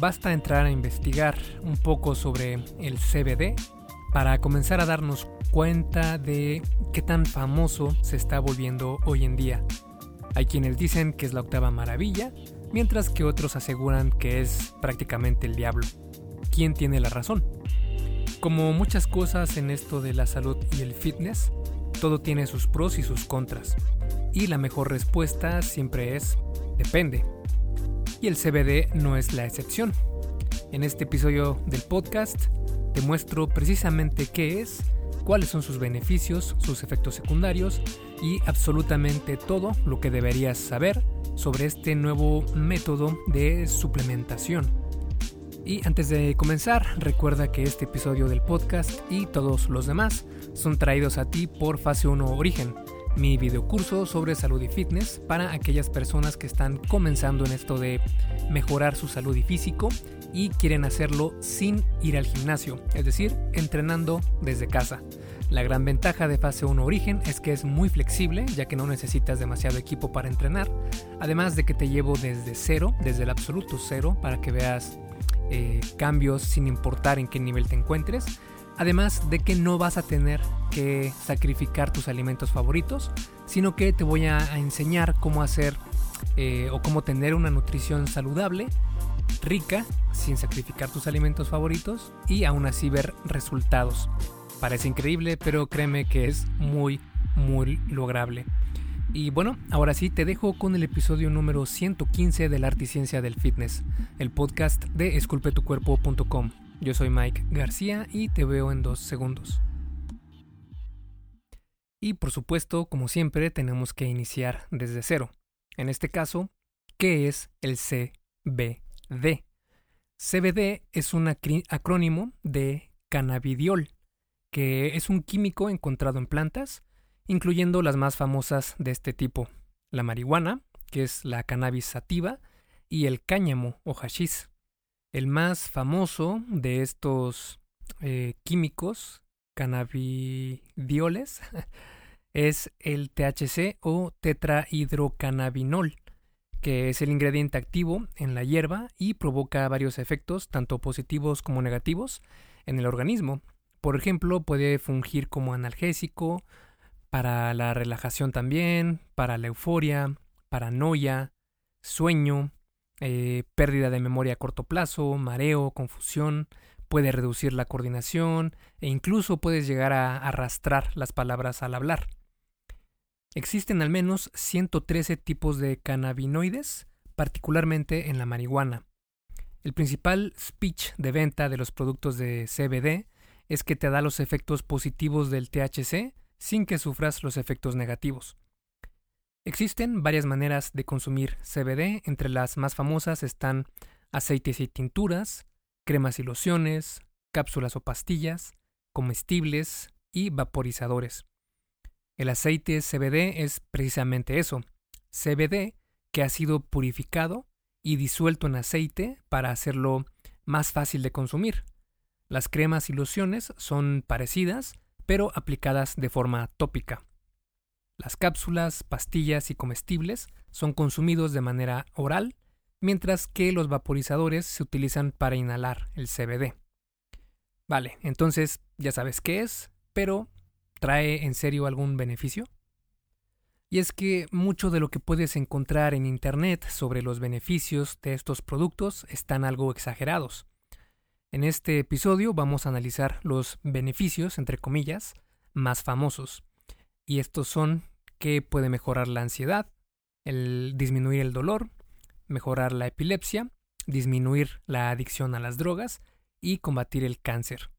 basta entrar a investigar un poco sobre el CBD para comenzar a darnos cuenta de qué tan famoso se está volviendo hoy en día. Hay quienes dicen que es la octava maravilla, mientras que otros aseguran que es prácticamente el diablo. ¿Quién tiene la razón? Como muchas cosas en esto de la salud y el fitness, todo tiene sus pros y sus contras. Y la mejor respuesta siempre es depende. Y el CBD no es la excepción. En este episodio del podcast te muestro precisamente qué es, cuáles son sus beneficios, sus efectos secundarios y absolutamente todo lo que deberías saber sobre este nuevo método de suplementación. Y antes de comenzar, recuerda que este episodio del podcast y todos los demás son traídos a ti por Fase 1 Origen, mi videocurso sobre salud y fitness para aquellas personas que están comenzando en esto de mejorar su salud y físico y quieren hacerlo sin ir al gimnasio, es decir, entrenando desde casa. La gran ventaja de fase 1 origen es que es muy flexible, ya que no necesitas demasiado equipo para entrenar, además de que te llevo desde cero, desde el absoluto cero, para que veas eh, cambios sin importar en qué nivel te encuentres, además de que no vas a tener que sacrificar tus alimentos favoritos, sino que te voy a, enseñar cómo hacer eh, o cómo tener una nutrición saludable, rica, sin sacrificar tus alimentos favoritos y aún así ver resultados. Parece increíble, pero créeme que es muy, muy lograble. Y bueno, ahora sí te dejo con el episodio número 115 del Arte y Ciencia del Fitness, el podcast de esculpetucuerpo.com. Yo soy Mike García y te veo en dos segundos. Y por supuesto, como siempre, tenemos que iniciar desde cero. En este caso, ¿qué es el CBD? CBD es un acrónimo de cannabidiol, que es un químico encontrado en plantas, incluyendo las más famosas de este tipo, la marihuana, que es la cannabis sativa, y el cáñamo o hashish. El más famoso de estos eh, químicos cannabidioles es el THC o tetrahidrocannabinol, que es el ingrediente activo en la hierba y provoca varios efectos, tanto positivos como negativos, en el organismo, por ejemplo, puede fungir como analgésico, para la relajación también, para la euforia, paranoia, sueño, eh, pérdida de memoria a corto plazo, mareo, confusión, puede reducir la coordinación e incluso puedes llegar a arrastrar las palabras al hablar. Existen al menos 113 tipos de cannabinoides, particularmente en la marihuana. El principal speech de venta de los productos de CBD es que te da los efectos positivos del THC sin que sufras los efectos negativos. Existen varias maneras de consumir CBD, entre las más famosas están aceites y tinturas, cremas y lociones, cápsulas o pastillas, comestibles y vaporizadores. El aceite CBD es precisamente eso, CBD que ha sido purificado y disuelto en aceite para hacerlo más fácil de consumir. Las cremas y lociones son parecidas, pero aplicadas de forma tópica. Las cápsulas, pastillas y comestibles son consumidos de manera oral, mientras que los vaporizadores se utilizan para inhalar el CBD. Vale, entonces ya sabes qué es, pero ¿trae en serio algún beneficio? Y es que mucho de lo que puedes encontrar en Internet sobre los beneficios de estos productos están algo exagerados. En este episodio vamos a analizar los beneficios, entre comillas, más famosos. Y estos son que puede mejorar la ansiedad, el disminuir el dolor, mejorar la epilepsia, disminuir la adicción a las drogas y combatir el cáncer.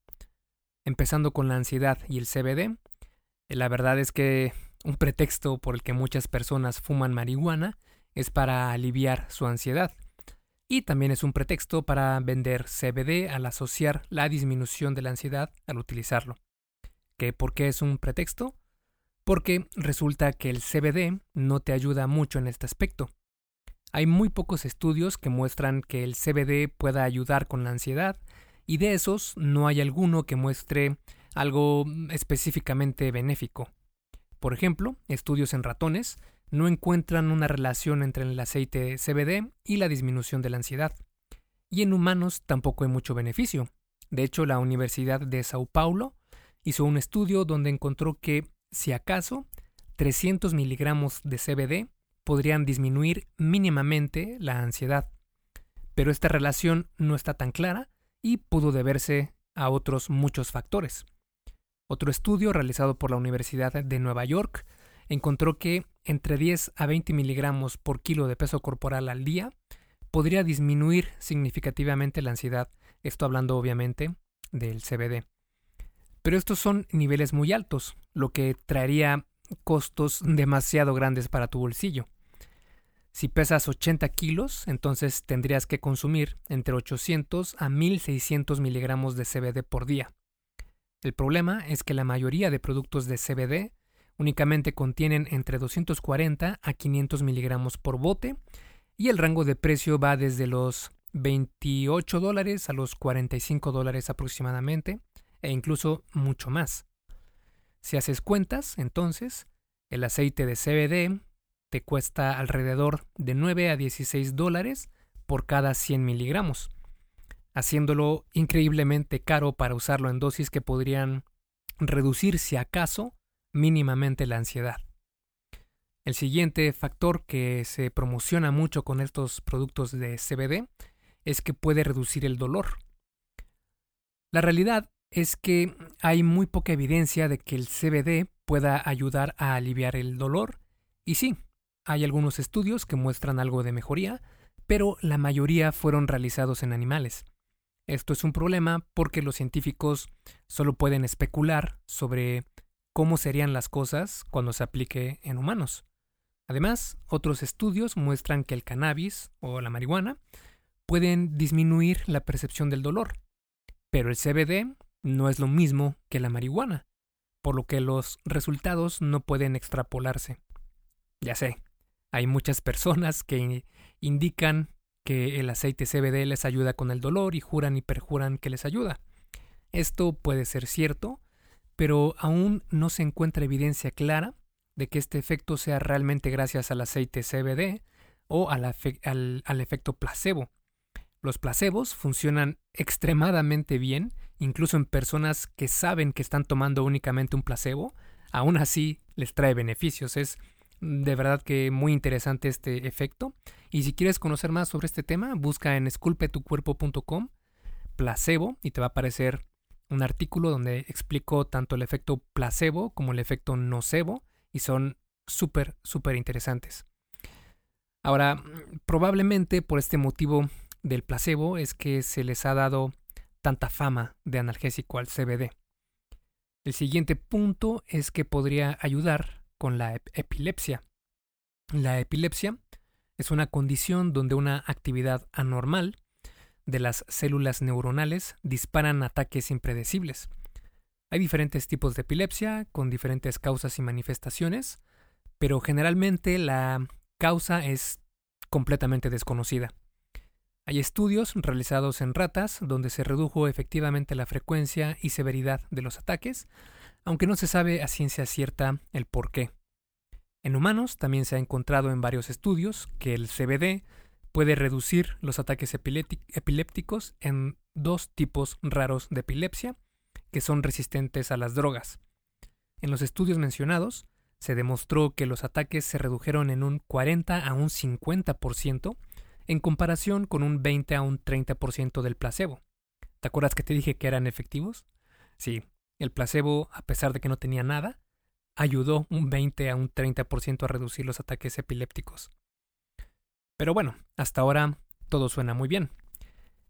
Empezando con la ansiedad y el CBD, la verdad es que un pretexto por el que muchas personas fuman marihuana es para aliviar su ansiedad y también es un pretexto para vender CBD al asociar la disminución de la ansiedad al utilizarlo. ¿Qué, ¿Por qué es un pretexto? Porque resulta que el CBD no te ayuda mucho en este aspecto. Hay muy pocos estudios que muestran que el CBD pueda ayudar con la ansiedad y de esos no hay alguno que muestre algo específicamente benéfico. Por ejemplo, estudios en ratones no encuentran una relación entre el aceite CBD y la disminución de la ansiedad. y en humanos tampoco hay mucho beneficio. De hecho, la Universidad de Sao Paulo hizo un estudio donde encontró que, si acaso, 300 miligramos de CBD podrían disminuir mínimamente la ansiedad. Pero esta relación no está tan clara y pudo deberse a otros muchos factores. Otro estudio realizado por la Universidad de Nueva York encontró que entre 10 a 20 miligramos por kilo de peso corporal al día podría disminuir significativamente la ansiedad, esto hablando obviamente del CBD. Pero estos son niveles muy altos, lo que traería costos demasiado grandes para tu bolsillo. Si pesas 80 kilos, entonces tendrías que consumir entre 800 a 1600 miligramos de CBD por día. El problema es que la mayoría de productos de CBD únicamente contienen entre 240 a 500 miligramos por bote y el rango de precio va desde los 28 dólares a los 45 dólares aproximadamente e incluso mucho más. Si haces cuentas, entonces, el aceite de CBD te cuesta alrededor de 9 a 16 dólares por cada 100 miligramos, haciéndolo increíblemente caro para usarlo en dosis que podrían reducir, si acaso, mínimamente la ansiedad. El siguiente factor que se promociona mucho con estos productos de CBD es que puede reducir el dolor. La realidad es que hay muy poca evidencia de que el CBD pueda ayudar a aliviar el dolor, y sí, hay algunos estudios que muestran algo de mejoría, pero la mayoría fueron realizados en animales. Esto es un problema porque los científicos solo pueden especular sobre cómo serían las cosas cuando se aplique en humanos. Además, otros estudios muestran que el cannabis o la marihuana pueden disminuir la percepción del dolor, pero el CBD no es lo mismo que la marihuana, por lo que los resultados no pueden extrapolarse. Ya sé, hay muchas personas que indican que el aceite CBD les ayuda con el dolor y juran y perjuran que les ayuda. Esto puede ser cierto, pero aún no se encuentra evidencia clara de que este efecto sea realmente gracias al aceite CBD o al, al, efecto placebo. Los placebos funcionan extremadamente bien, incluso en personas que saben que están tomando únicamente un placebo, aún así les trae beneficios. Es de verdad que muy interesante este efecto. Y si quieres conocer más sobre este tema, busca en esculpetucuerpo.com placebo y te va a aparecer un artículo donde explico tanto el efecto placebo como el efecto nocebo y son súper, súper interesantes. Ahora, probablemente por este motivo del placebo es que se les ha dado tanta fama de analgésico al CBD. El siguiente punto es que podría ayudar con la epilepsia. La epilepsia es una condición donde una actividad anormal de las células neuronales disparan ataques impredecibles. Hay diferentes tipos de epilepsia con diferentes causas y manifestaciones, pero generalmente la causa es completamente desconocida. Hay estudios realizados en ratas donde se redujo efectivamente la frecuencia y severidad de los ataques, aunque no se sabe a ciencia cierta el por qué. En humanos también se ha encontrado en varios estudios que el CBD puede reducir los ataques epilépticos en dos tipos raros de epilepsia que son resistentes a las drogas. En los estudios mencionados, se demostró que los ataques se redujeron en un 40 a un 50% en comparación con un 20 a un 30% del placebo. ¿Te acuerdas que te dije que eran efectivos? Sí, el placebo, a pesar de que no tenía nada, ayudó un 20 a un 30% a reducir los ataques epilépticos. Pero bueno, hasta ahora todo suena muy bien.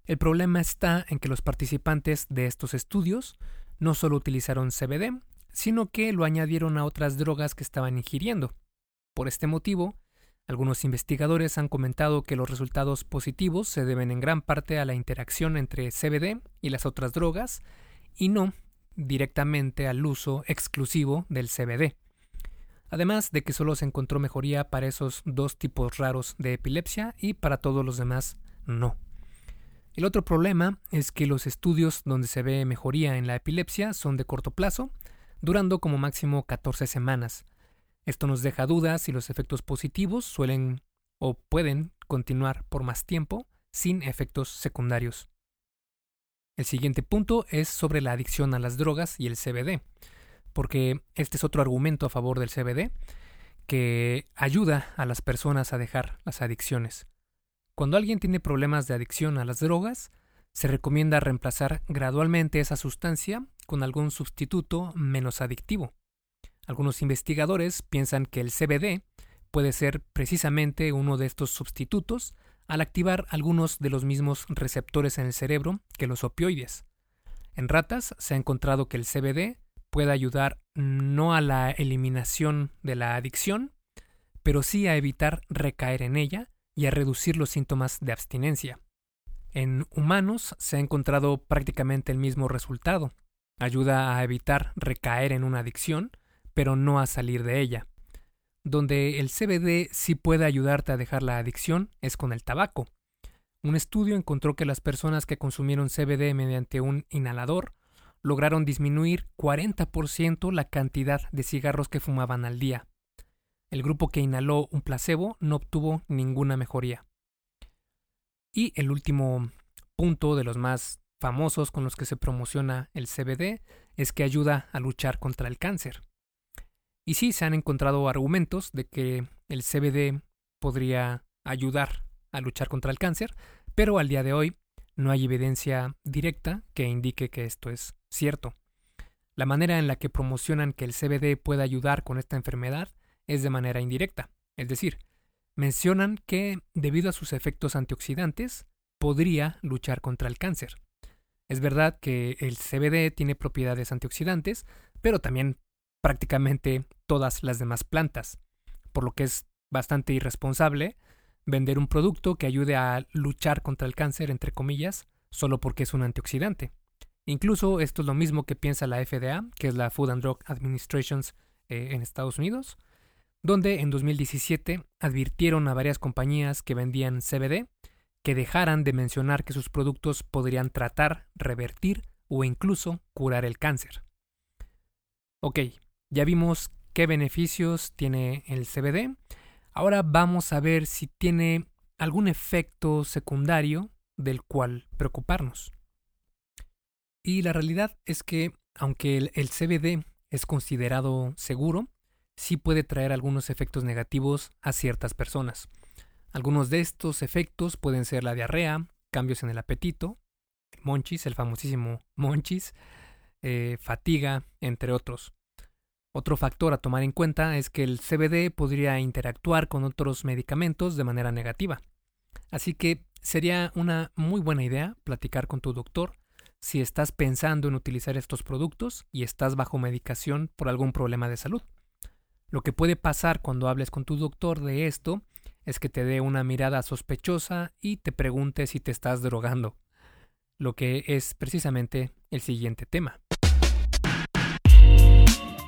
El problema está en que los participantes de estos estudios no solo utilizaron CBD, sino que lo añadieron a otras drogas que estaban ingiriendo. Por este motivo, algunos investigadores han comentado que los resultados positivos se deben en gran parte a la interacción entre CBD y las otras drogas y no directamente al uso exclusivo del CBD. Además de que solo se encontró mejoría para esos dos tipos raros de epilepsia y para todos los demás no. El otro problema es que los estudios donde se ve mejoría en la epilepsia son de corto plazo, durando como máximo 14 semanas. Esto nos deja dudas si los efectos positivos suelen o pueden continuar por más tiempo sin efectos secundarios. El siguiente punto es sobre la adicción a las drogas y el CBD, porque este es otro argumento a favor del CBD que ayuda a las personas a dejar las adicciones. Cuando alguien tiene problemas de adicción a las drogas, se recomienda reemplazar gradualmente esa sustancia con algún sustituto menos adictivo. Algunos investigadores piensan que el CBD puede ser precisamente uno de estos sustitutos al activar algunos de los mismos receptores en el cerebro que los opioides. En ratas se ha encontrado que el CBD puede ayudar no a la eliminación de la adicción, pero sí a evitar recaer en ella y a reducir los síntomas de abstinencia. En humanos se ha encontrado prácticamente el mismo resultado. Ayuda a evitar recaer en una adicción, pero no a salir de ella. Donde el CBD sí puede ayudarte a dejar la adicción es con el tabaco. Un estudio encontró que las personas que consumieron CBD mediante un inhalador lograron disminuir 40% la cantidad de cigarros que fumaban al día. El grupo que inhaló un placebo no obtuvo ninguna mejoría. Y el último punto de los más famosos con los que se promociona el CBD es que ayuda a luchar contra el cáncer. Y sí, se han encontrado argumentos de que el CBD podría ayudar a luchar contra el cáncer, pero al día de hoy no hay evidencia directa que indique que esto es cierto. La manera en la que promocionan que el CBD puede ayudar con esta enfermedad es de manera indirecta, es decir, mencionan que, debido a sus efectos antioxidantes, podría luchar contra el cáncer. Es verdad que el CBD tiene propiedades antioxidantes, pero también prácticamente todas las demás plantas, por lo que es bastante irresponsable vender un producto que ayude a luchar contra el cáncer, entre comillas, solo porque es un antioxidante. Incluso esto es lo mismo que piensa la FDA, que es la Food and Drug Administration eh, en Estados Unidos, donde en 2017 advirtieron a varias compañías que vendían CBD que dejaran de mencionar que sus productos podrían tratar, revertir o incluso curar el cáncer. Ok, ya vimos qué beneficios tiene el CBD. Ahora vamos a ver si tiene algún efecto secundario del cual preocuparnos. Y la realidad es que, aunque el, CBD es considerado seguro, sí puede traer algunos efectos negativos a ciertas personas. Algunos de estos efectos pueden ser la diarrea, cambios en el apetito, el monchis, el famosísimo monchis, eh, fatiga, entre otros. Otro factor a tomar en cuenta es que el CBD podría interactuar con otros medicamentos de manera negativa. Así que sería una muy buena idea platicar con tu doctor si estás pensando en utilizar estos productos y estás bajo medicación por algún problema de salud. Lo que puede pasar cuando hables con tu doctor de esto es que te dé una mirada sospechosa y te pregunte si te estás drogando, lo que es precisamente el siguiente tema.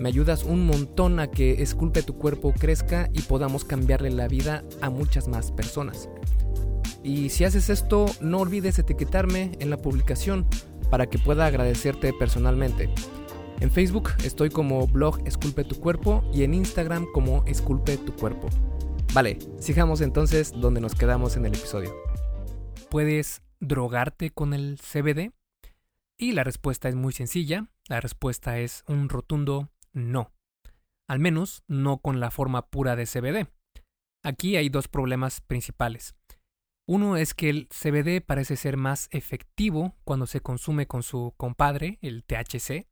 me ayudas un montón a que Esculpe tu cuerpo crezca y podamos cambiarle la vida a muchas más personas. Y si haces esto, no olvides etiquetarme en la publicación para que pueda agradecerte personalmente. En Facebook estoy como blog Esculpe tu cuerpo y en Instagram como Esculpe tu cuerpo. Vale, sigamos entonces donde nos quedamos en el episodio. ¿Puedes drogarte con el CBD? Y la respuesta es muy sencilla. La respuesta es un rotundo no. Al menos no con la forma pura de CBD. Aquí hay dos problemas principales. Uno es que el CBD parece ser más efectivo cuando se consume con su compadre, el THC.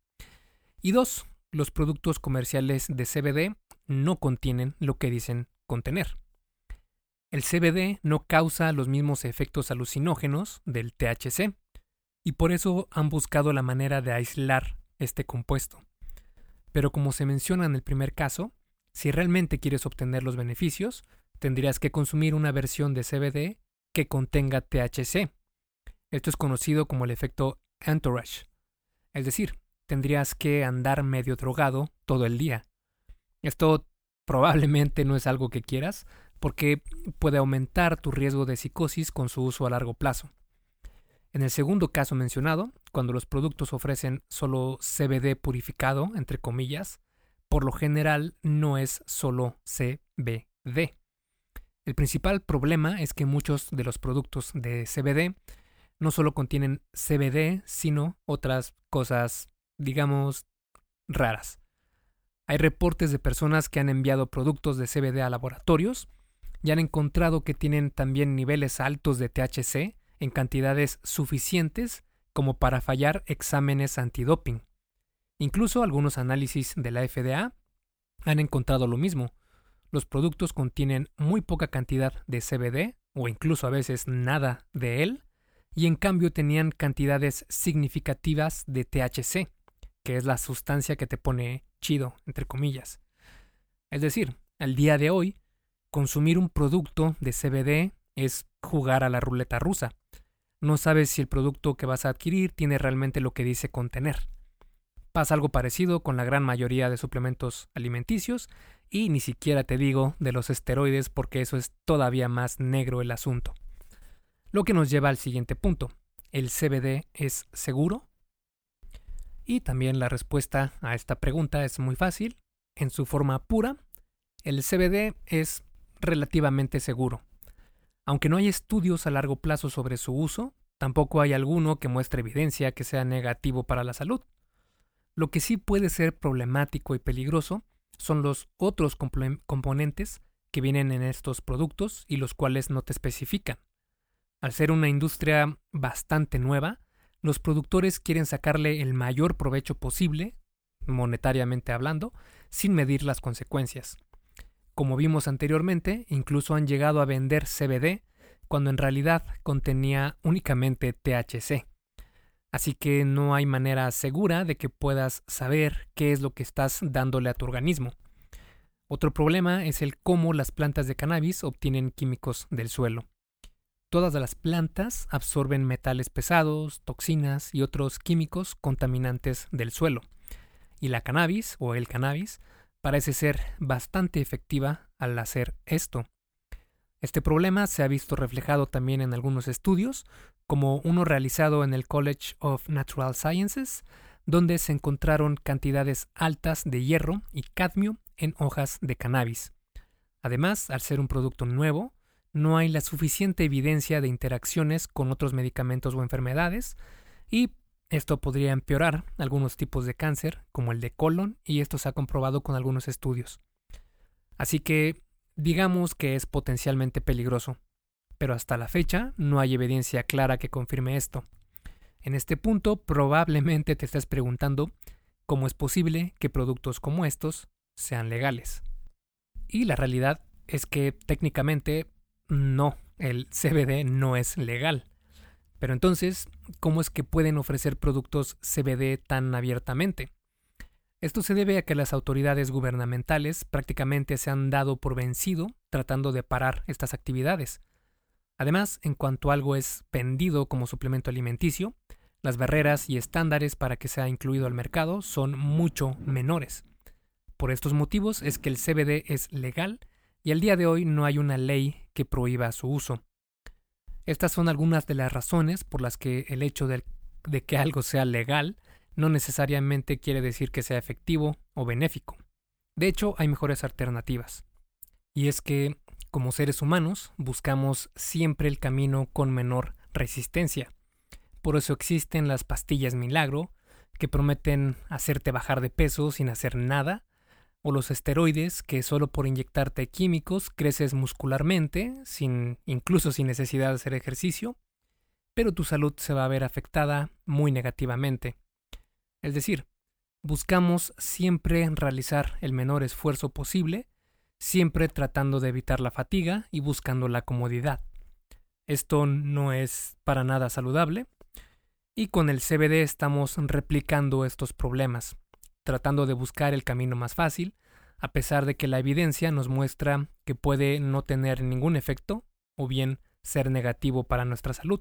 Y dos, los productos comerciales de CBD no contienen lo que dicen contener. El CBD no causa los mismos efectos alucinógenos del THC, y por eso han buscado la manera de aislar este compuesto. Pero como se menciona en el primer caso, si realmente quieres obtener los beneficios, tendrías que consumir una versión de CBD que contenga THC. Esto es conocido como el efecto entourage. Es decir, tendrías que andar medio drogado todo el día. Esto probablemente no es algo que quieras, porque puede aumentar tu riesgo de psicosis con su uso a largo plazo. En el segundo caso mencionado, cuando los productos ofrecen solo CBD purificado, entre comillas, por lo general no es solo CBD. El principal problema es que muchos de los productos de CBD no solo contienen CBD, sino otras cosas, digamos, raras. Hay reportes de personas que han enviado productos de CBD a laboratorios y han encontrado que tienen también niveles altos de THC en cantidades suficientes como para fallar exámenes antidoping. Incluso algunos análisis de la FDA han encontrado lo mismo. Los productos contienen muy poca cantidad de CBD, o incluso a veces nada de él, y en cambio tenían cantidades significativas de THC, que es la sustancia que te pone chido, entre comillas. Es decir, al día de hoy, consumir un producto de CBD es jugar a la ruleta rusa. No sabes si el producto que vas a adquirir tiene realmente lo que dice contener. Pasa algo parecido con la gran mayoría de suplementos alimenticios y ni siquiera te digo de los esteroides porque eso es todavía más negro el asunto. Lo que nos lleva al siguiente punto. ¿El CBD es seguro? Y también la respuesta a esta pregunta es muy fácil. En su forma pura, el CBD es relativamente seguro. Aunque no hay estudios a largo plazo sobre su uso, tampoco hay alguno que muestre evidencia que sea negativo para la salud. Lo que sí puede ser problemático y peligroso son los otros componentes que vienen en estos productos y los cuales no te especifican. Al ser una industria bastante nueva, los productores quieren sacarle el mayor provecho posible, monetariamente hablando, sin medir las consecuencias. Como vimos anteriormente, incluso han llegado a vender CBD cuando en realidad contenía únicamente THC. Así que no hay manera segura de que puedas saber qué es lo que estás dándole a tu organismo. Otro problema es el cómo las plantas de cannabis obtienen químicos del suelo. Todas las plantas absorben metales pesados, toxinas y otros químicos contaminantes del suelo. Y la cannabis o el cannabis parece ser bastante efectiva al hacer esto. Este problema se ha visto reflejado también en algunos estudios, como uno realizado en el College of Natural Sciences, donde se encontraron cantidades altas de hierro y cadmio en hojas de cannabis. Además, al ser un producto nuevo, no hay la suficiente evidencia de interacciones con otros medicamentos o enfermedades, y esto podría empeorar algunos tipos de cáncer, como el de colon, y esto se ha comprobado con algunos estudios. Así que digamos que es potencialmente peligroso, pero hasta la fecha no hay evidencia clara que confirme esto. En este punto probablemente te estés preguntando cómo es posible que productos como estos sean legales. Y la realidad es que técnicamente no, el CBD no es legal. Pero entonces, ¿cómo es que pueden ofrecer productos CBD tan abiertamente? Esto se debe a que las autoridades gubernamentales prácticamente se han dado por vencido tratando de parar estas actividades. Además, en cuanto algo es vendido como suplemento alimenticio, las barreras y estándares para que sea incluido al mercado son mucho menores. Por estos motivos es que el CBD es legal y al día de hoy no hay una ley que prohíba su uso. Estas son algunas de las razones por las que el hecho de, que algo sea legal no necesariamente quiere decir que sea efectivo o benéfico. De hecho, hay mejores alternativas. Y es que, como seres humanos, buscamos siempre el camino con menor resistencia. Por eso existen las pastillas milagro, que prometen hacerte bajar de peso sin hacer nada, o los esteroides que solo por inyectarte químicos creces muscularmente, sin, incluso sin necesidad de hacer ejercicio, pero tu salud se va a ver afectada muy negativamente. Es decir, buscamos siempre realizar el menor esfuerzo posible, siempre tratando de evitar la fatiga y buscando la comodidad. Esto no es para nada saludable, y con el CBD estamos replicando estos problemas tratando de buscar el camino más fácil, a pesar de que la evidencia nos muestra que puede no tener ningún efecto o bien ser negativo para nuestra salud.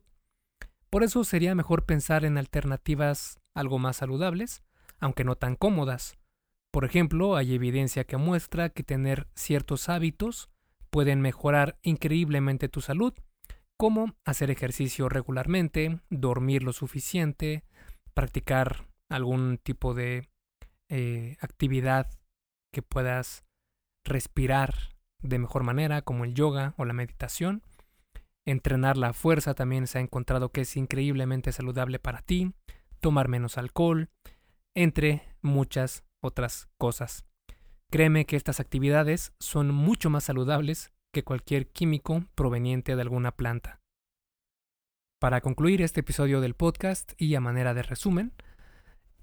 Por eso sería mejor pensar en alternativas algo más saludables, aunque no tan cómodas. Por ejemplo, hay evidencia que muestra que tener ciertos hábitos pueden mejorar increíblemente tu salud, como hacer ejercicio regularmente, dormir lo suficiente, practicar algún tipo de eh, actividad que puedas respirar de mejor manera, como el yoga o la meditación. Entrenar la fuerza también se ha encontrado que es increíblemente saludable para ti, tomar menos alcohol, entre muchas otras cosas. Créeme que estas actividades son mucho más saludables que cualquier químico proveniente de alguna planta. Para concluir este episodio del podcast y a manera de resumen,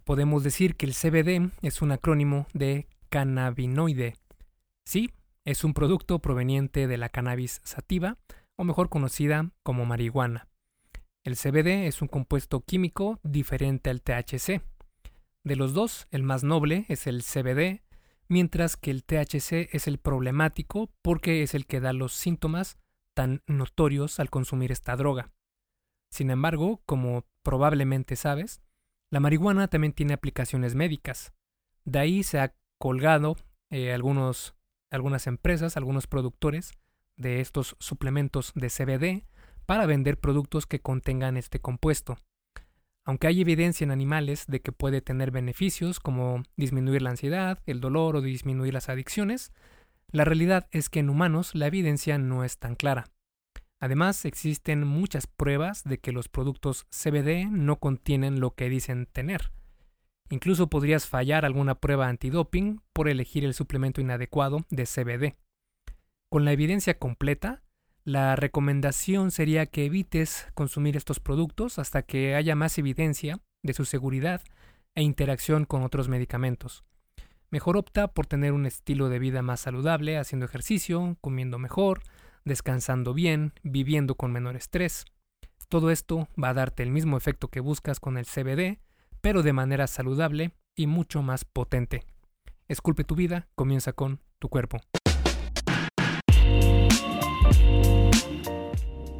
podemos decir que el CBD es un acrónimo de cannabinoide. Sí, es un producto proveniente de la cannabis sativa, o mejor conocida como marihuana. El CBD es un compuesto químico diferente al THC. De los dos, el más noble es el CBD, mientras que el THC es el problemático porque es el que da los síntomas tan notorios al consumir esta droga. Sin embargo, como probablemente sabes, la marihuana también tiene aplicaciones médicas. De ahí se ha colgado eh, algunos, algunas empresas, algunos productores de estos suplementos de CBD para vender productos que contengan este compuesto. Aunque hay evidencia en animales de que puede tener beneficios como disminuir la ansiedad, el dolor o disminuir las adicciones, la realidad es que en humanos la evidencia no es tan clara. Además, existen muchas pruebas de que los productos CBD no contienen lo que dicen tener. Incluso podrías fallar alguna prueba antidoping por elegir el suplemento inadecuado de CBD. Con la evidencia completa, la recomendación sería que evites consumir estos productos hasta que haya más evidencia de su seguridad e interacción con otros medicamentos. Mejor opta por tener un estilo de vida más saludable, haciendo ejercicio, comiendo mejor, descansando bien, viviendo con menor estrés. Todo esto va a darte el mismo efecto que buscas con el CBD, pero de manera saludable y mucho más potente. Esculpe tu vida, comienza con tu cuerpo.